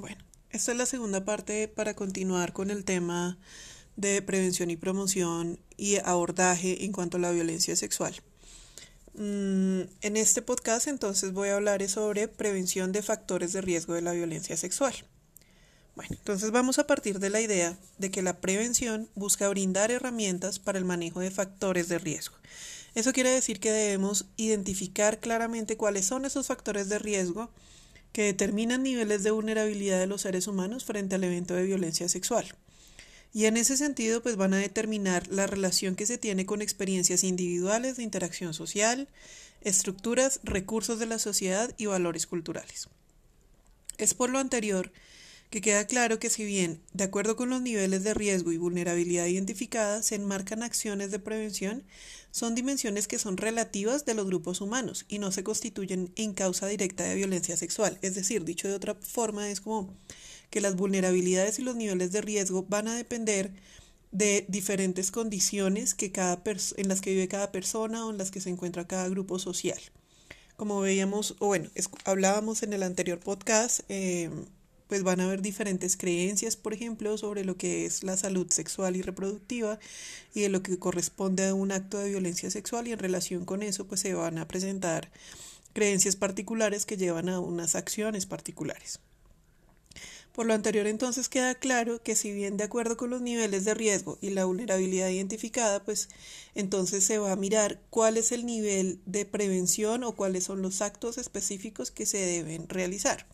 Bueno, esta es la segunda parte para continuar con el tema de prevención y promoción y abordaje en cuanto a la violencia sexual. Mm, en este podcast entonces voy a hablar sobre prevención de factores de riesgo de la violencia sexual. Bueno, entonces vamos a partir de la idea de que la prevención busca brindar herramientas para el manejo de factores de riesgo. Eso quiere decir que debemos identificar claramente cuáles son esos factores de riesgo que determinan niveles de vulnerabilidad de los seres humanos frente al evento de violencia sexual. Y en ese sentido, pues van a determinar la relación que se tiene con experiencias individuales de interacción social, estructuras, recursos de la sociedad y valores culturales. Es por lo anterior que queda claro que si bien, de acuerdo con los niveles de riesgo y vulnerabilidad identificadas, se enmarcan acciones de prevención, son dimensiones que son relativas de los grupos humanos y no se constituyen en causa directa de violencia sexual. Es decir, dicho de otra forma, es como que las vulnerabilidades y los niveles de riesgo van a depender de diferentes condiciones que cada en las que vive cada persona o en las que se encuentra cada grupo social. Como veíamos, o bueno, hablábamos en el anterior podcast, eh, pues van a haber diferentes creencias, por ejemplo, sobre lo que es la salud sexual y reproductiva y de lo que corresponde a un acto de violencia sexual y en relación con eso pues se van a presentar creencias particulares que llevan a unas acciones particulares. Por lo anterior entonces queda claro que si bien de acuerdo con los niveles de riesgo y la vulnerabilidad identificada, pues entonces se va a mirar cuál es el nivel de prevención o cuáles son los actos específicos que se deben realizar.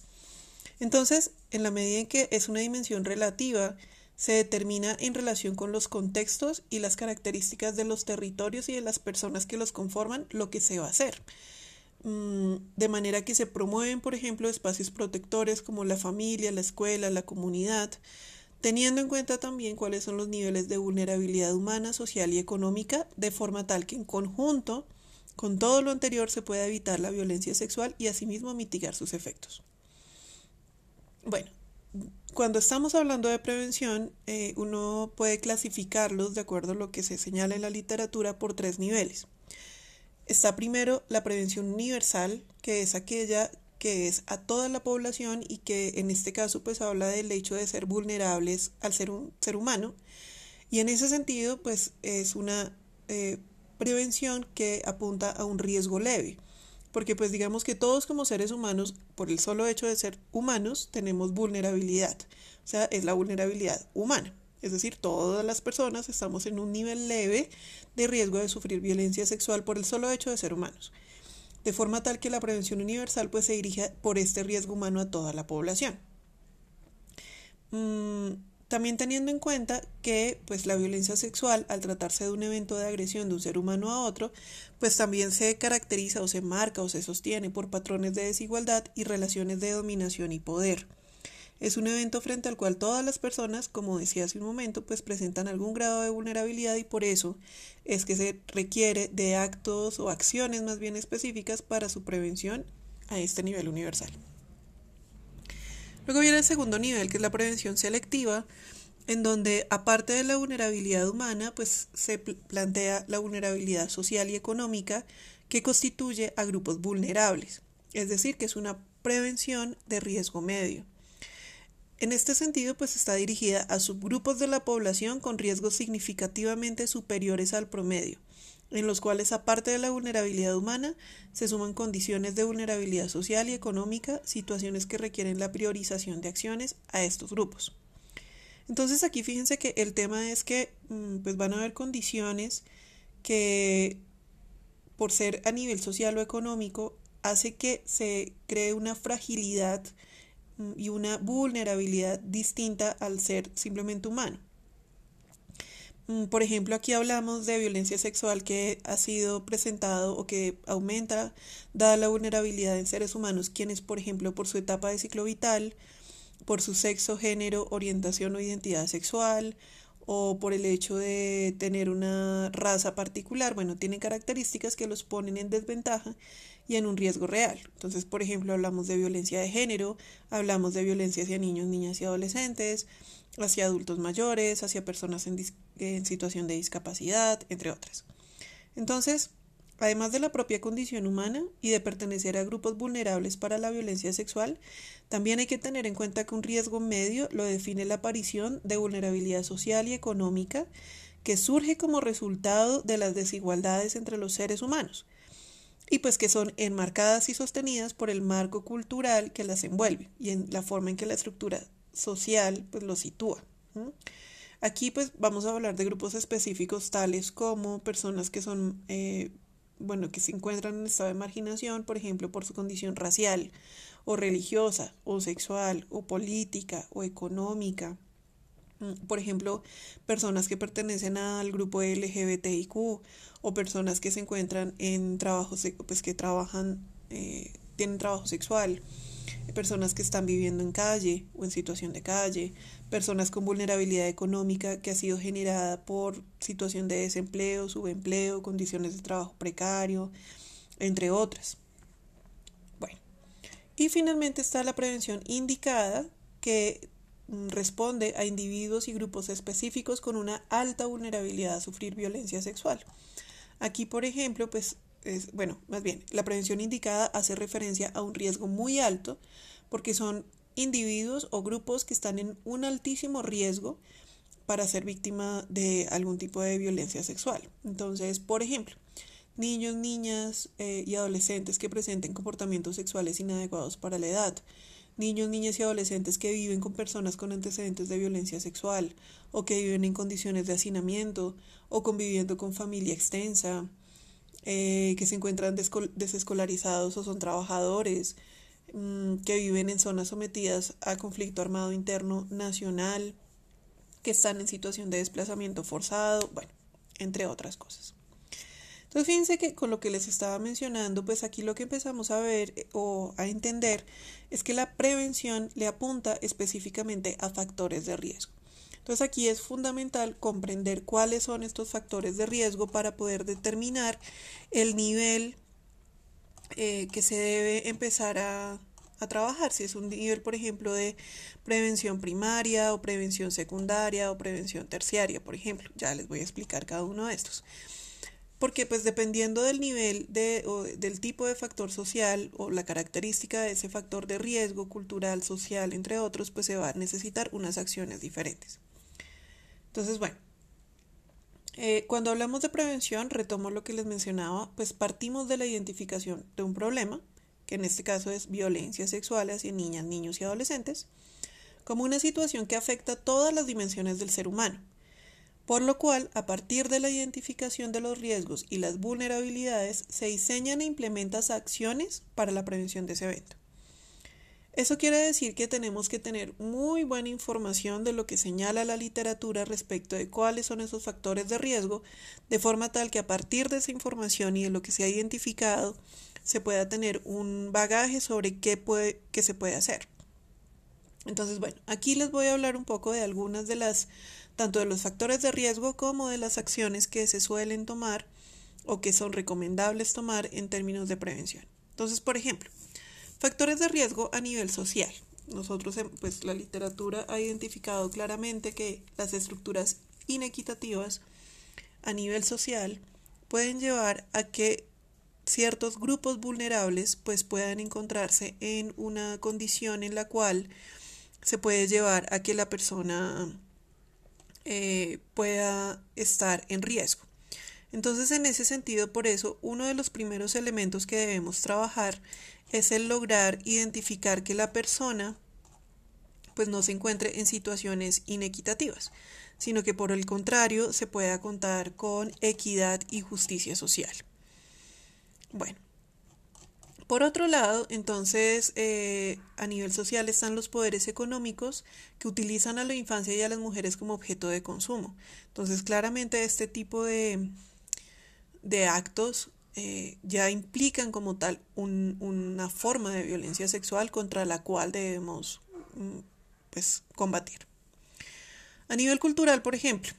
Entonces, en la medida en que es una dimensión relativa, se determina en relación con los contextos y las características de los territorios y de las personas que los conforman lo que se va a hacer. Mm, de manera que se promueven, por ejemplo, espacios protectores como la familia, la escuela, la comunidad, teniendo en cuenta también cuáles son los niveles de vulnerabilidad humana, social y económica, de forma tal que en conjunto con todo lo anterior se pueda evitar la violencia sexual y asimismo mitigar sus efectos. Bueno, cuando estamos hablando de prevención, eh, uno puede clasificarlos de acuerdo a lo que se señala en la literatura por tres niveles. Está primero la prevención universal, que es aquella que es a toda la población y que en este caso pues habla del hecho de ser vulnerables al ser un ser humano. Y en ese sentido pues es una eh, prevención que apunta a un riesgo leve porque pues digamos que todos como seres humanos, por el solo hecho de ser humanos, tenemos vulnerabilidad, o sea, es la vulnerabilidad humana. Es decir, todas las personas estamos en un nivel leve de riesgo de sufrir violencia sexual por el solo hecho de ser humanos. De forma tal que la prevención universal pues se dirige por este riesgo humano a toda la población. Mm, también teniendo en cuenta que pues la violencia sexual al tratarse de un evento de agresión de un ser humano a otro, pues también se caracteriza o se marca o se sostiene por patrones de desigualdad y relaciones de dominación y poder. Es un evento frente al cual todas las personas, como decía hace un momento, pues presentan algún grado de vulnerabilidad y por eso es que se requiere de actos o acciones más bien específicas para su prevención a este nivel universal. Luego viene el segundo nivel, que es la prevención selectiva, en donde aparte de la vulnerabilidad humana, pues se plantea la vulnerabilidad social y económica que constituye a grupos vulnerables, es decir, que es una prevención de riesgo medio. En este sentido, pues está dirigida a subgrupos de la población con riesgos significativamente superiores al promedio, en los cuales, aparte de la vulnerabilidad humana, se suman condiciones de vulnerabilidad social y económica, situaciones que requieren la priorización de acciones a estos grupos. Entonces aquí fíjense que el tema es que mm, pues van a haber condiciones que por ser a nivel social o económico hace que se cree una fragilidad mm, y una vulnerabilidad distinta al ser simplemente humano. Mm, por ejemplo, aquí hablamos de violencia sexual que ha sido presentado o que aumenta dada la vulnerabilidad en seres humanos, quienes, por ejemplo, por su etapa de ciclo vital, por su sexo, género, orientación o identidad sexual, o por el hecho de tener una raza particular, bueno, tienen características que los ponen en desventaja y en un riesgo real. Entonces, por ejemplo, hablamos de violencia de género, hablamos de violencia hacia niños, niñas y adolescentes, hacia adultos mayores, hacia personas en, en situación de discapacidad, entre otras. Entonces, Además de la propia condición humana y de pertenecer a grupos vulnerables para la violencia sexual, también hay que tener en cuenta que un riesgo medio lo define la aparición de vulnerabilidad social y económica que surge como resultado de las desigualdades entre los seres humanos y pues que son enmarcadas y sostenidas por el marco cultural que las envuelve y en la forma en que la estructura social pues lo sitúa. Aquí pues vamos a hablar de grupos específicos tales como personas que son eh, bueno, que se encuentran en estado de marginación, por ejemplo, por su condición racial, o religiosa, o sexual, o política, o económica. Mm, por ejemplo, personas que pertenecen al grupo LGBTIQ, o personas que se encuentran en trabajo, pues que trabajan, eh, tienen trabajo sexual, personas que están viviendo en calle o en situación de calle, personas con vulnerabilidad económica que ha sido generada por situación de desempleo, subempleo, condiciones de trabajo precario, entre otras. Bueno, y finalmente está la prevención indicada que mm, responde a individuos y grupos específicos con una alta vulnerabilidad a sufrir violencia sexual. Aquí, por ejemplo, pues bueno, más bien, la prevención indicada hace referencia a un riesgo muy alto porque son individuos o grupos que están en un altísimo riesgo para ser víctima de algún tipo de violencia sexual. Entonces, por ejemplo, niños, niñas eh, y adolescentes que presenten comportamientos sexuales inadecuados para la edad, niños, niñas y adolescentes que viven con personas con antecedentes de violencia sexual o que viven en condiciones de hacinamiento o conviviendo con familia extensa, eh, que se encuentran desescolarizados o son trabajadores, Mm, que viven en zonas sometidas a conflicto armado interno nacional, que están en situación de desplazamiento forzado, bueno, entre otras cosas. Entonces fíjense que con lo que les estaba mencionando, pues aquí lo que empezamos a ver eh, o a entender es que la prevención le apunta específicamente a factores de riesgo. Entonces aquí es fundamental comprender cuáles son estos factores de riesgo para poder determinar el nivel eh, que se debe empezar a, a trabajar. Si es un nivel, por ejemplo, de prevención primaria o prevención secundaria o prevención terciaria, por ejemplo. Ya les voy a explicar cada uno de estos. Porque pues dependiendo del nivel de, o del tipo de factor social o la característica de ese factor de riesgo cultural, social, entre otros, pues se va a necesitar unas acciones diferentes. Entonces, bueno, eh, cuando hablamos de prevención, retomo lo que les mencionaba, pues partimos de la identificación de un problema, que en este caso es violencia sexual hacia niñas, niños y adolescentes, como una situación que afecta todas las dimensiones del ser humano, por lo cual, a partir de la identificación de los riesgos y las vulnerabilidades, se diseñan e implementan acciones para la prevención de ese evento. Eso quiere decir que tenemos que tener muy buena información de lo que señala la literatura respecto de cuáles son esos factores de riesgo, de forma tal que a partir de esa información y de lo que se ha identificado, se pueda tener un bagaje sobre qué, puede, qué se puede hacer. Entonces, bueno, aquí les voy a hablar un poco de algunas de las, tanto de los factores de riesgo como de las acciones que se suelen tomar o que son recomendables tomar en términos de prevención. Entonces, por ejemplo, Factores de riesgo a nivel social. Nosotros, pues la literatura ha identificado claramente que las estructuras inequitativas a nivel social pueden llevar a que ciertos grupos vulnerables pues puedan encontrarse en una condición en la cual se puede llevar a que la persona eh, pueda estar en riesgo. Entonces, en ese sentido, por eso, uno de los primeros elementos que debemos trabajar es el lograr identificar que la persona pues no se encuentre en situaciones inequitativas, sino que por el contrario se pueda contar con equidad y justicia social. Bueno, por otro lado, entonces, eh, a nivel social están los poderes económicos que utilizan a la infancia y a las mujeres como objeto de consumo. Entonces, claramente este tipo de, de actos eh, ya implican como tal una forma de violencia sexual contra la cual debemos mm, pues, combatir. A nivel cultural, por ejemplo,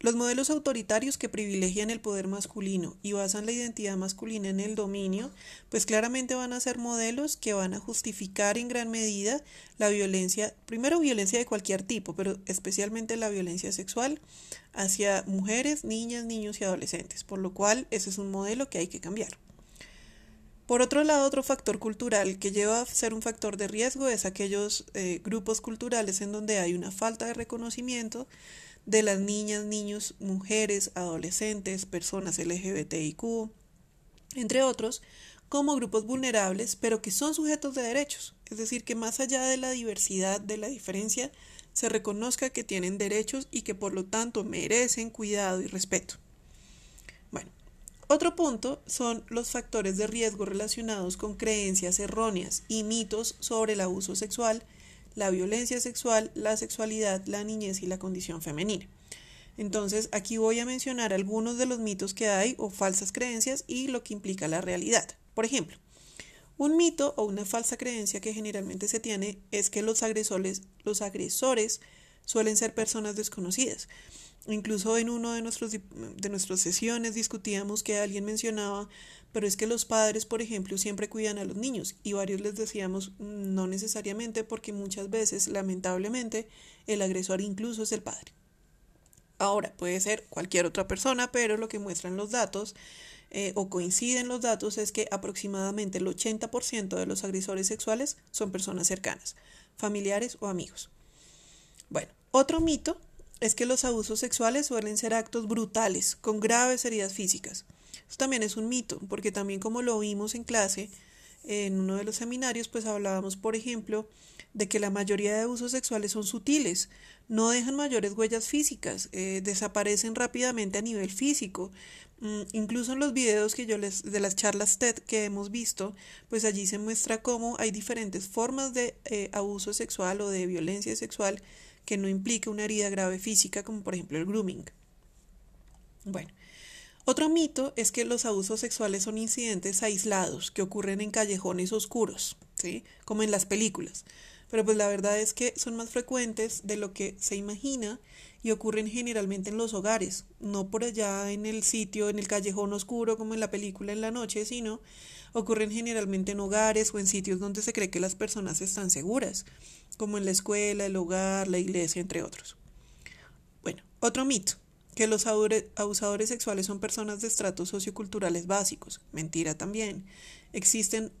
Los modelos autoritarios que privilegian el poder masculino y basan la identidad masculina en el dominio, pues claramente van a ser modelos que van a justificar en gran medida la violencia, primero violencia de cualquier tipo, pero especialmente la violencia sexual hacia mujeres, niñas, niños y adolescentes, por lo cual ese es un modelo que hay que cambiar. Por otro lado, otro factor cultural que lleva a ser un factor de riesgo es aquellos eh, grupos culturales en donde hay una falta de reconocimiento de las niñas, niños, mujeres, adolescentes, personas LGBTIQ, entre otros, como grupos vulnerables, pero que son sujetos de derechos. Es decir, que más allá de la diversidad, de la diferencia, se reconozca que tienen derechos y que por lo tanto merecen cuidado y respeto. Bueno, otro punto son los factores de riesgo relacionados con creencias erróneas y mitos sobre el abuso sexual la violencia sexual, la sexualidad, la niñez y la condición femenina. Entonces, aquí voy a mencionar algunos de los mitos que hay o falsas creencias y lo que implica la realidad. Por ejemplo, un mito o una falsa creencia que generalmente se tiene es que los agresores, los agresores suelen ser personas desconocidas. Incluso en uno de, de nuestras sesiones discutíamos que alguien mencionaba pero es que los padres, por ejemplo, siempre cuidan a los niños y varios les decíamos no necesariamente porque muchas veces, lamentablemente, el agresor incluso es el padre. Ahora, puede ser cualquier otra persona, pero lo que muestran los datos eh, o coinciden los datos es que aproximadamente el 80% de los agresores sexuales son personas cercanas, familiares o amigos. Bueno, otro mito es que los abusos sexuales suelen ser actos brutales, con graves heridas físicas. Eso también es un mito, porque también como lo vimos en clase, en uno de los seminarios, pues hablábamos, por ejemplo, de que la mayoría de abusos sexuales son sutiles, no dejan mayores huellas físicas, eh, desaparecen rápidamente a nivel físico. Mm, incluso en los videos que yo les, de las charlas TED que hemos visto, pues allí se muestra cómo hay diferentes formas de eh, abuso sexual o de violencia sexual que no implica una herida grave física, como por ejemplo el grooming. Bueno, otro mito es que los abusos sexuales son incidentes aislados que ocurren en callejones oscuros, ¿sí? Como en las películas. Pero pues la verdad es que son más frecuentes de lo que se imagina y ocurren generalmente en los hogares, no por allá en el sitio, en el callejón oscuro como en la película en la noche, sino ocurren generalmente en hogares o en sitios donde se cree que las personas están seguras, como en la escuela, el hogar, la iglesia, entre otros. Bueno, otro mito que los abusadores sexuales son personas de estratos socioculturales básicos. Mentira también. Existen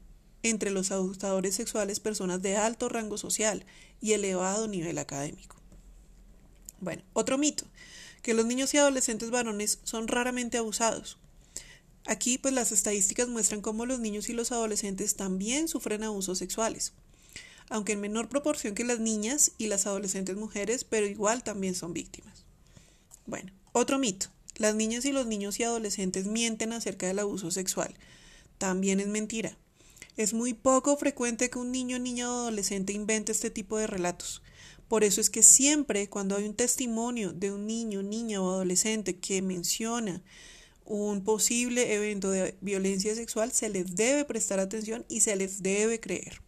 entre los abusadores sexuales personas de alto rango social y elevado nivel académico. Bueno, otro mito, que los niños y adolescentes varones son raramente abusados. Aquí pues las estadísticas muestran cómo los niños y los adolescentes también sufren abusos sexuales, aunque en menor proporción que las niñas y las adolescentes mujeres, pero igual también son víctimas. Bueno, otro mito. Las niñas y los niños y adolescentes mienten acerca del abuso sexual. También es mentira. Es muy poco frecuente que un niño, niña o adolescente invente este tipo de relatos. Por eso es que siempre cuando hay un testimonio de un niño, niña o adolescente que menciona un posible evento de violencia sexual, se les debe prestar atención y se les debe creer.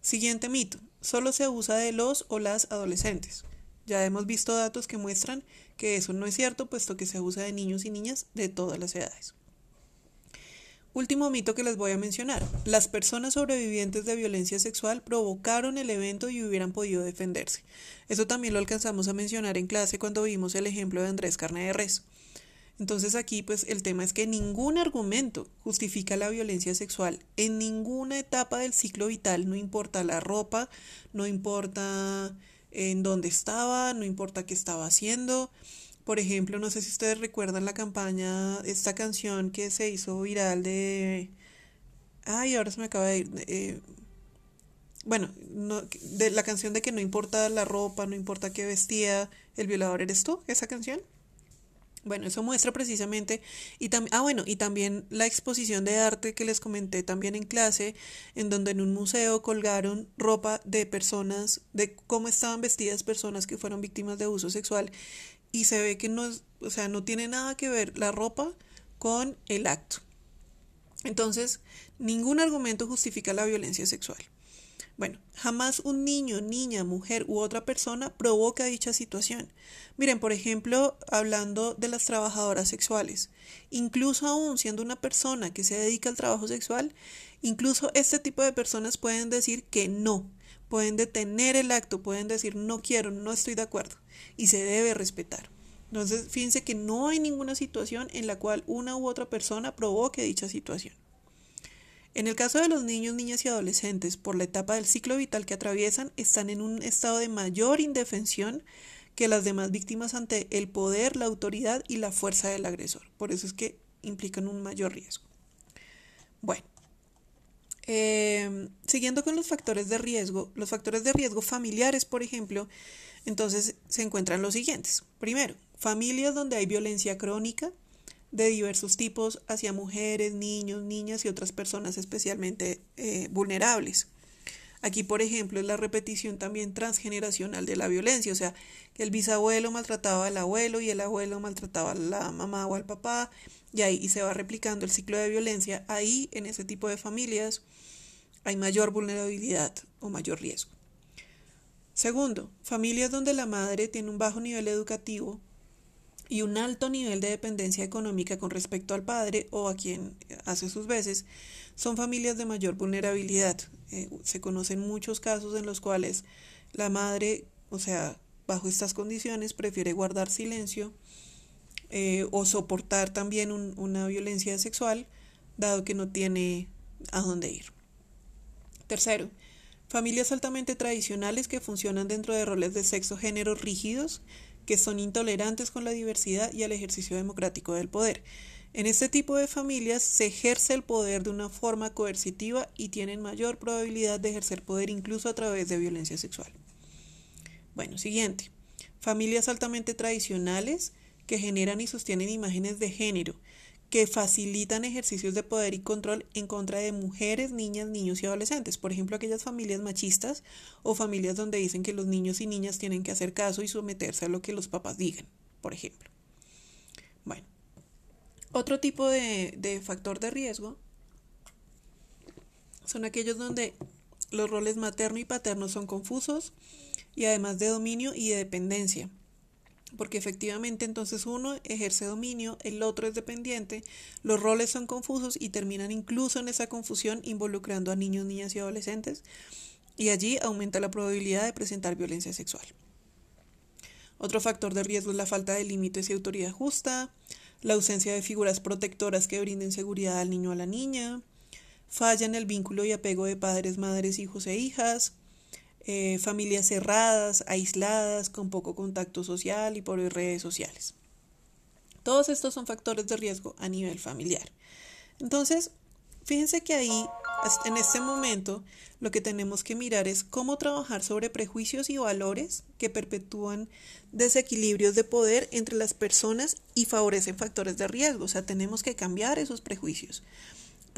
Siguiente mito. Solo se abusa de los o las adolescentes. Ya hemos visto datos que muestran que eso no es cierto, puesto que se abusa de niños y niñas de todas las edades. Último mito que les voy a mencionar. Las personas sobrevivientes de violencia sexual provocaron el evento y hubieran podido defenderse. Eso también lo alcanzamos a mencionar en clase cuando vimos el ejemplo de Andrés Carne de Res. Entonces aquí pues el tema es que ningún argumento justifica la violencia sexual en ninguna etapa del ciclo vital, no importa la ropa, no importa en dónde estaba, no importa qué estaba haciendo. Por ejemplo, no sé si ustedes recuerdan la campaña, esta canción que se hizo viral de... Ay, ahora se me acaba de ir. Eh, bueno, no, de la canción de que no importa la ropa, no importa qué vestía, el violador eres tú, esa canción. Bueno, eso muestra precisamente, y ah, bueno, y también la exposición de arte que les comenté también en clase, en donde en un museo colgaron ropa de personas, de cómo estaban vestidas personas que fueron víctimas de abuso sexual, y se ve que no, o sea, no tiene nada que ver la ropa con el acto. Entonces, ningún argumento justifica la violencia sexual. Bueno, jamás un niño, niña, mujer u otra persona provoca dicha situación. Miren, por ejemplo, hablando de las trabajadoras sexuales, incluso aún siendo una persona que se dedica al trabajo sexual, incluso este tipo de personas pueden decir que no, pueden detener el acto, pueden decir no quiero, no estoy de acuerdo y se debe respetar. Entonces, fíjense que no hay ninguna situación en la cual una u otra persona provoque dicha situación. En el caso de los niños, niñas y adolescentes, por la etapa del ciclo vital que atraviesan, están en un estado de mayor indefensión que las demás víctimas ante el poder, la autoridad y la fuerza del agresor. Por eso es que implican un mayor riesgo. Bueno, eh, siguiendo con los factores de riesgo, los factores de riesgo familiares, por ejemplo, entonces se encuentran los siguientes. Primero, familias donde hay violencia crónica, de diversos tipos hacia mujeres, niños, niñas y otras personas especialmente eh, vulnerables. Aquí, por ejemplo, es la repetición también transgeneracional de la violencia, o sea, que el bisabuelo maltrataba al abuelo y el abuelo maltrataba a la mamá o al papá, y ahí se va replicando el ciclo de violencia. Ahí, en ese tipo de familias, hay mayor vulnerabilidad o mayor riesgo. Segundo, familias donde la madre tiene un bajo nivel educativo y un alto nivel de dependencia económica con respecto al padre o a quien hace sus veces, son familias de mayor vulnerabilidad. Eh, se conocen muchos casos en los cuales la madre, o sea, bajo estas condiciones, prefiere guardar silencio eh, o soportar también una violencia sexual, dado que no tiene a dónde ir. Tercero, familias altamente tradicionales que funcionan dentro de roles de sexo-género rígidos, que son intolerantes con la diversidad y el ejercicio democrático del poder. En este tipo de familias se ejerce el poder de una forma coercitiva y tienen mayor probabilidad de ejercer poder incluso a través de violencia sexual. Bueno, siguiente. Familias altamente tradicionales que generan y sostienen imágenes de género, que facilitan ejercicios de poder y control en contra de mujeres, niñas, niños y adolescentes. Por ejemplo, aquellas familias machistas o familias donde dicen que los niños y niñas tienen que hacer caso y someterse a lo que los papás digan, por ejemplo. Bueno, otro tipo de, de factor de riesgo son aquellos donde los roles materno y paterno son confusos y además de dominio y de dependencia porque efectivamente entonces uno ejerce dominio, el otro es dependiente, los roles son confusos y terminan incluso en esa confusión involucrando a niños, niñas y adolescentes, y allí aumenta la probabilidad de presentar violencia sexual. Otro factor de riesgo es la falta de límites y autoridad justa, la ausencia de figuras protectoras que brinden seguridad al niño o a la niña, falla en el vínculo y apego de padres, madres, hijos e hijas, eh, familias cerradas, aisladas, con poco contacto social y por redes sociales. Todos estos son factores de riesgo a nivel familiar. Entonces, fíjense que ahí, en este momento, lo que tenemos que mirar es cómo trabajar sobre prejuicios y valores que perpetúan desequilibrios de poder entre las personas y favorecen factores de riesgo. O sea, tenemos que cambiar esos prejuicios.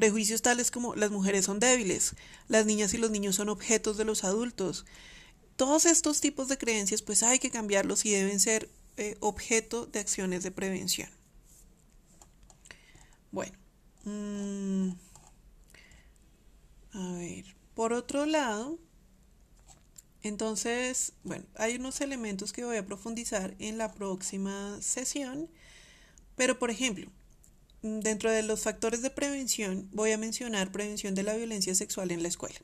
Prejuicios tales como las mujeres son débiles, las niñas y los niños son objetos de los adultos. Todos estos tipos de creencias pues hay que cambiarlos y deben ser eh, objeto de acciones de prevención. Bueno, mm, a ver, por otro lado, entonces, bueno, hay unos elementos que voy a profundizar en la próxima sesión, pero por ejemplo, dentro de los factores de prevención voy a mencionar prevención de la violencia sexual en la escuela.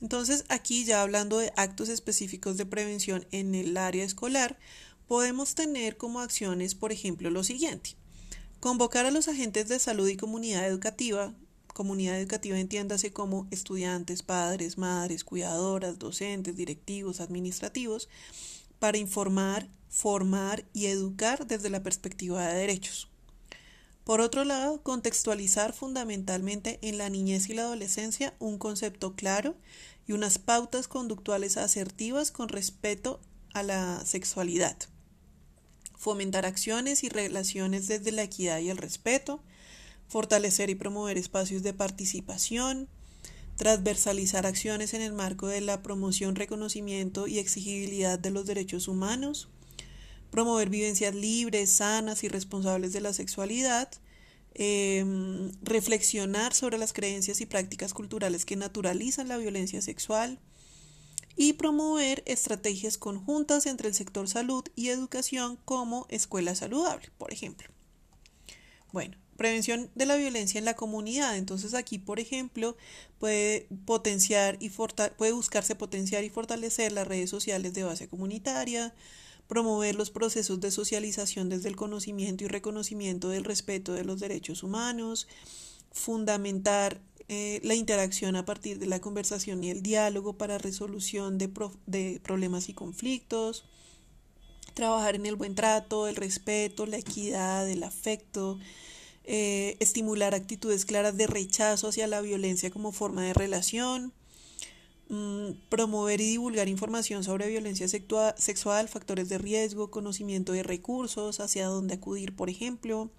Entonces, aquí ya hablando de actos específicos de prevención en el área escolar, podemos tener como acciones, por ejemplo, lo siguiente. Convocar a los agentes de salud y comunidad educativa, comunidad educativa entiéndase como estudiantes, padres, madres, cuidadoras, docentes, directivos, administrativos, para informar, formar y educar desde la perspectiva de derechos. Por otro lado, contextualizar fundamentalmente en la niñez y la adolescencia un concepto claro y unas pautas conductuales asertivas con respeto a la sexualidad. Fomentar acciones y relaciones desde la equidad y el respeto. Fortalecer y promover espacios de participación. Transversalizar acciones en el marco de la promoción, reconocimiento y exigibilidad de los derechos humanos promover vivencias libres, sanas y responsables de la sexualidad, em, reflexionar sobre las creencias y prácticas culturales que naturalizan la violencia sexual, y promover estrategias conjuntas entre el sector salud y educación como escuela saludable, por ejemplo. Bueno, prevención de la violencia en la comunidad. Entonces aquí, por ejemplo, puede potenciar y puede buscarse potenciar y fortalecer las redes sociales de base comunitaria, promover los procesos de socialización desde el conocimiento y reconocimiento del respeto de los derechos humanos, fundamentar eh, la interacción a partir de la conversación y el diálogo para resolución de, problemas y conflictos, trabajar en el buen trato, el respeto, la equidad, el afecto, eh, estimular actitudes claras de rechazo hacia la violencia como forma de relación, promover y divulgar información sobre violencia sexual, factores de riesgo, conocimiento de recursos, hacia dónde acudir, por ejemplo,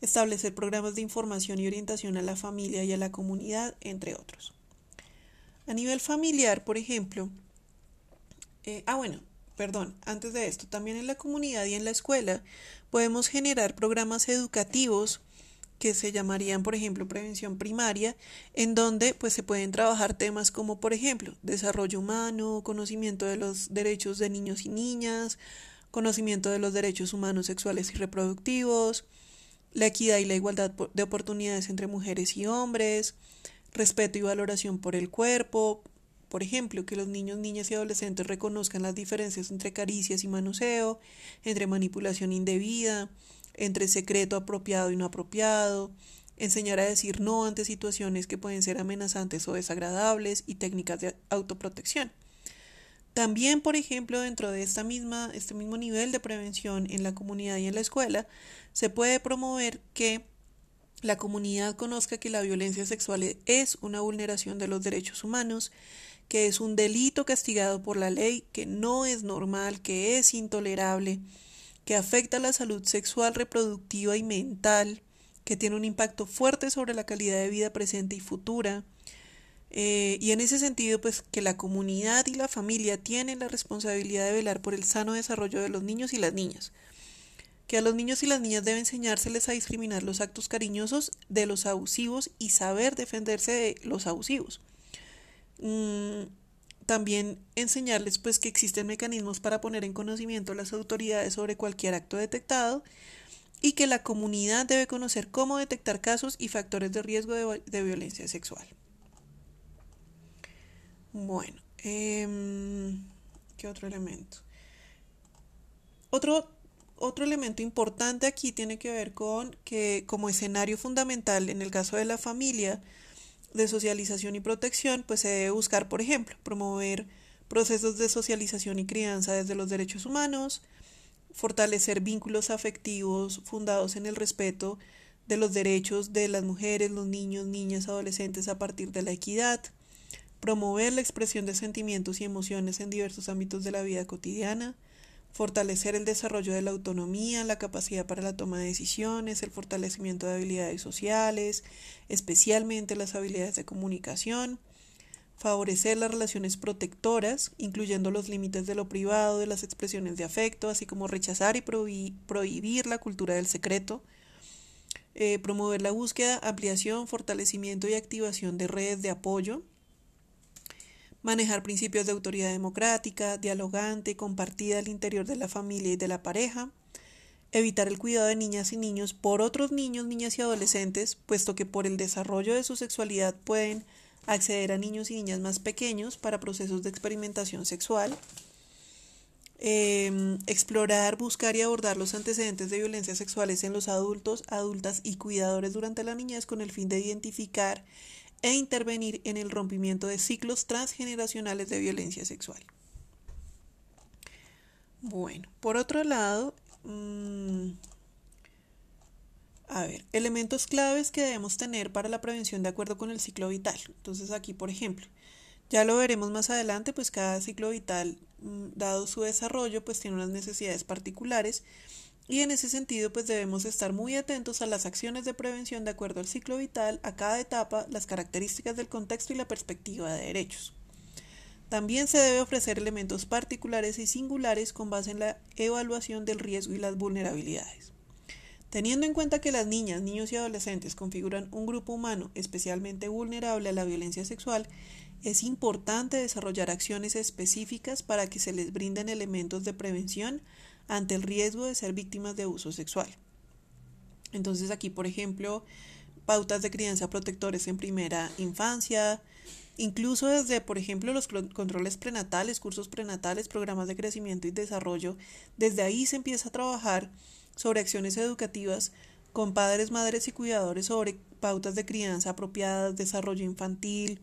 establecer programas de información y orientación a la familia y a la comunidad, entre otros. A nivel familiar, por ejemplo, eh, ah bueno, perdón, antes de esto, también en la comunidad y en la escuela podemos generar programas educativos que se llamarían, por ejemplo, prevención primaria, en donde pues se pueden trabajar temas como, por ejemplo, desarrollo humano, conocimiento de los derechos de niños y niñas, conocimiento de los derechos humanos sexuales y reproductivos, la equidad y la igualdad de oportunidades entre mujeres y hombres, respeto y valoración por el cuerpo, por ejemplo, que los niños, niñas y adolescentes reconozcan las diferencias entre caricias y manoseo, entre manipulación indebida, entre secreto apropiado y no apropiado, enseñar a decir no ante situaciones que pueden ser amenazantes o desagradables y técnicas de autoprotección. También, por ejemplo, dentro de esta misma, este mismo nivel de prevención en la comunidad y en la escuela, se puede promover que la comunidad conozca que la violencia sexual es una vulneración de los derechos humanos, que es un delito castigado por la ley, que no es normal, que es intolerable, que afecta la salud sexual, reproductiva y mental, que tiene un impacto fuerte sobre la calidad de vida presente y futura. Eh, y en ese sentido, pues que la comunidad y la familia tienen la responsabilidad de velar por el sano desarrollo de los niños y las niñas. Que a los niños y las niñas debe enseñárseles a discriminar los actos cariñosos de los abusivos y saber defenderse de los abusivos. Mm, también enseñarles pues que existen mecanismos para poner en conocimiento a las autoridades sobre cualquier acto detectado y que la comunidad debe conocer cómo detectar casos y factores de riesgo de, violencia sexual. Bueno, em, ¿qué otro elemento? Otro, otro elemento importante aquí tiene que ver con que como escenario fundamental en el caso de la familia, de socialización y protección, pues se debe buscar, por ejemplo, promover procesos de socialización y crianza desde los derechos humanos, fortalecer vínculos afectivos fundados en el respeto de los derechos de las mujeres, los niños, niñas, adolescentes a partir de la equidad, promover la expresión de sentimientos y emociones en diversos ámbitos de la vida cotidiana, fortalecer el desarrollo de la autonomía, la capacidad para la toma de decisiones, el fortalecimiento de habilidades sociales, especialmente las habilidades de comunicación, favorecer las relaciones protectoras, incluyendo los límites de lo privado, de las expresiones de afecto, así como rechazar y prohibir la cultura del secreto, eh, promover la búsqueda, ampliación, fortalecimiento y activación de redes de apoyo, manejar principios de autoridad democrática, dialogante, compartida al interior de la familia y de la pareja, evitar el cuidado de niñas y niños por otros niños, niñas y adolescentes, puesto que por el desarrollo de su sexualidad pueden acceder a niños y niñas más pequeños para procesos de experimentación sexual, em, explorar, buscar y abordar los antecedentes de violencia sexuales en los adultos, adultas y cuidadores durante la niñez con el fin de identificar e intervenir en el rompimiento de ciclos transgeneracionales de violencia sexual. Bueno, por otro lado, mm, a ver, elementos claves que debemos tener para la prevención de acuerdo con el ciclo vital. Entonces aquí, por ejemplo, ya lo veremos más adelante, pues cada ciclo vital, mm, dado su desarrollo, pues tiene unas necesidades particulares y en ese sentido, pues debemos estar muy atentos a las acciones de prevención de acuerdo al ciclo vital, a cada etapa, las características del contexto y la perspectiva de derechos. También se debe ofrecer elementos particulares y singulares con base en la evaluación del riesgo y las vulnerabilidades. Teniendo en cuenta que las niñas, niños y adolescentes configuran un grupo humano especialmente vulnerable a la violencia sexual, es importante desarrollar acciones específicas para que se les brinden elementos de prevención ante el riesgo de ser víctimas de abuso sexual. Entonces aquí, por ejemplo, pautas de crianza protectores en primera infancia, incluso desde, por ejemplo, los controles prenatales, cursos prenatales, programas de crecimiento y desarrollo, desde ahí se empieza a trabajar sobre acciones educativas con padres, madres y cuidadores sobre pautas de crianza apropiadas, desarrollo infantil,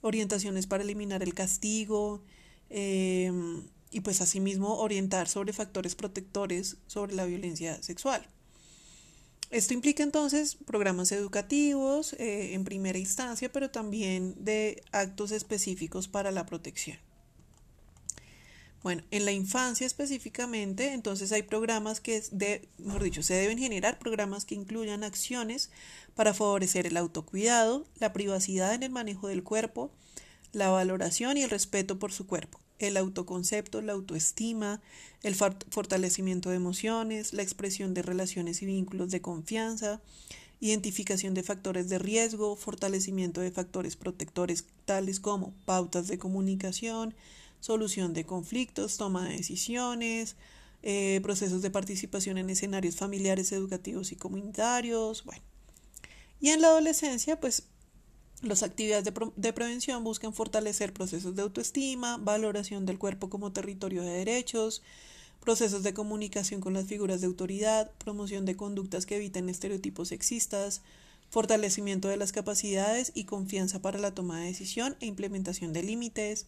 orientaciones para eliminar el castigo em, y pues asimismo orientar sobre factores protectores sobre la violencia sexual. Esto implica entonces programas educativos eh, en primera instancia, pero también de actos específicos para la protección. Bueno, en la infancia específicamente, entonces hay programas que, de, mejor dicho, se deben generar programas que incluyan acciones para favorecer el autocuidado, la privacidad en el manejo del cuerpo, la valoración y el respeto por su cuerpo el autoconcepto, la autoestima, el fortalecimiento de emociones, la expresión de relaciones y vínculos de confianza, identificación de factores de riesgo, fortalecimiento de factores protectores tales como pautas de comunicación, solución de conflictos, toma de decisiones, eh, procesos de participación en escenarios familiares, educativos y comunitarios, bueno. Y en la adolescencia, pues las actividades de, prevención buscan fortalecer procesos de autoestima, valoración del cuerpo como territorio de derechos, procesos de comunicación con las figuras de autoridad, promoción de conductas que eviten estereotipos sexistas, fortalecimiento de las capacidades y confianza para la toma de decisión e implementación de límites,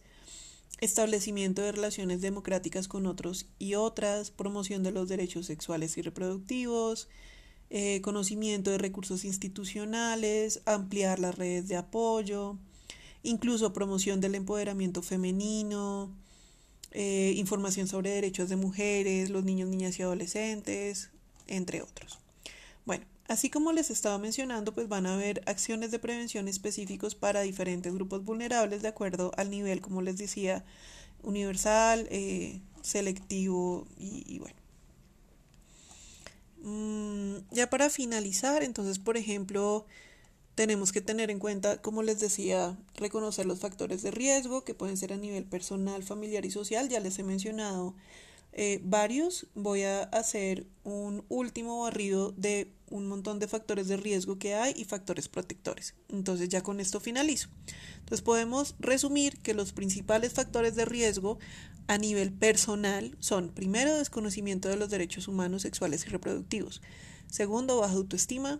establecimiento de relaciones democráticas con otros y otras, promoción de los derechos sexuales y reproductivos, eh, conocimiento de recursos institucionales, ampliar las redes de apoyo, incluso promoción del empoderamiento femenino, eh, información sobre derechos de mujeres, los niños, niñas y adolescentes, entre otros. Bueno, así como les estaba mencionando, pues van a haber acciones de prevención específicos para diferentes grupos vulnerables de acuerdo al nivel, como les decía, universal, eh, selectivo y bueno. Mm, ya para finalizar, entonces, por ejemplo, tenemos que tener en cuenta, como les decía, reconocer los factores de riesgo que pueden ser a nivel personal, familiar y social. Ya les he mencionado eh, varios. Voy a hacer un último barrido de un montón de factores de riesgo que hay y factores protectores. Entonces ya con esto finalizo. Entonces podemos resumir que los principales factores de riesgo a nivel personal son, primero, desconocimiento de los derechos humanos sexuales y reproductivos, segundo, baja autoestima,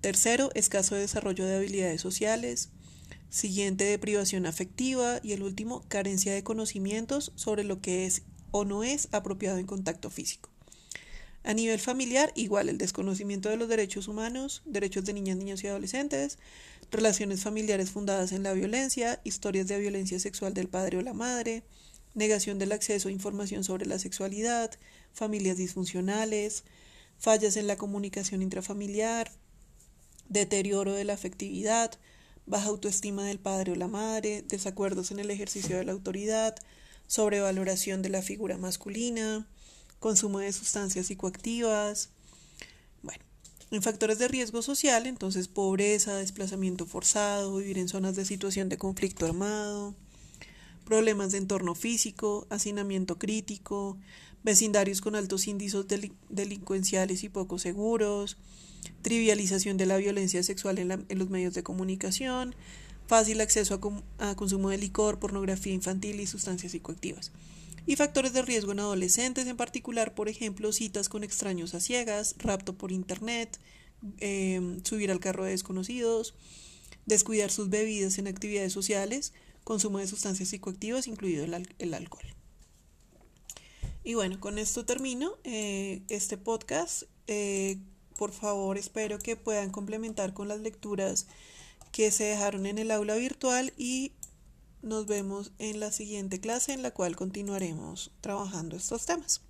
tercero, escaso desarrollo de habilidades sociales, siguiente, deprivación afectiva y el último, carencia de conocimientos sobre lo que es o no es apropiado en contacto físico. A nivel familiar, igual el desconocimiento de los derechos humanos, derechos de niñas, niños y adolescentes, relaciones familiares fundadas en la violencia, historias de violencia sexual del padre o la madre, negación del acceso a información sobre la sexualidad, familias disfuncionales, fallas en la comunicación intrafamiliar, deterioro de la afectividad, baja autoestima del padre o la madre, desacuerdos en el ejercicio de la autoridad, sobrevaloración de la figura masculina, consumo de sustancias psicoactivas. Bueno, en factores de riesgo social, entonces pobreza, desplazamiento forzado, vivir en zonas de situación de conflicto armado, problemas de entorno físico, hacinamiento crítico, vecindarios con altos índices delincuenciales y poco seguros, trivialización de la violencia sexual en, los medios de comunicación, fácil acceso a, consumo de licor, pornografía infantil y sustancias psicoactivas. Y factores de riesgo en adolescentes, en particular, por ejemplo, citas con extraños a ciegas, rapto por internet, em, subir al carro de desconocidos, descuidar sus bebidas en actividades sociales, consumo de sustancias psicoactivas, incluido el, alcohol. Y bueno, con esto termino eh, este podcast. Eh, por favor, espero que puedan complementar con las lecturas que se dejaron en el aula virtual y nos vemos en la siguiente clase en la cual continuaremos trabajando estos temas.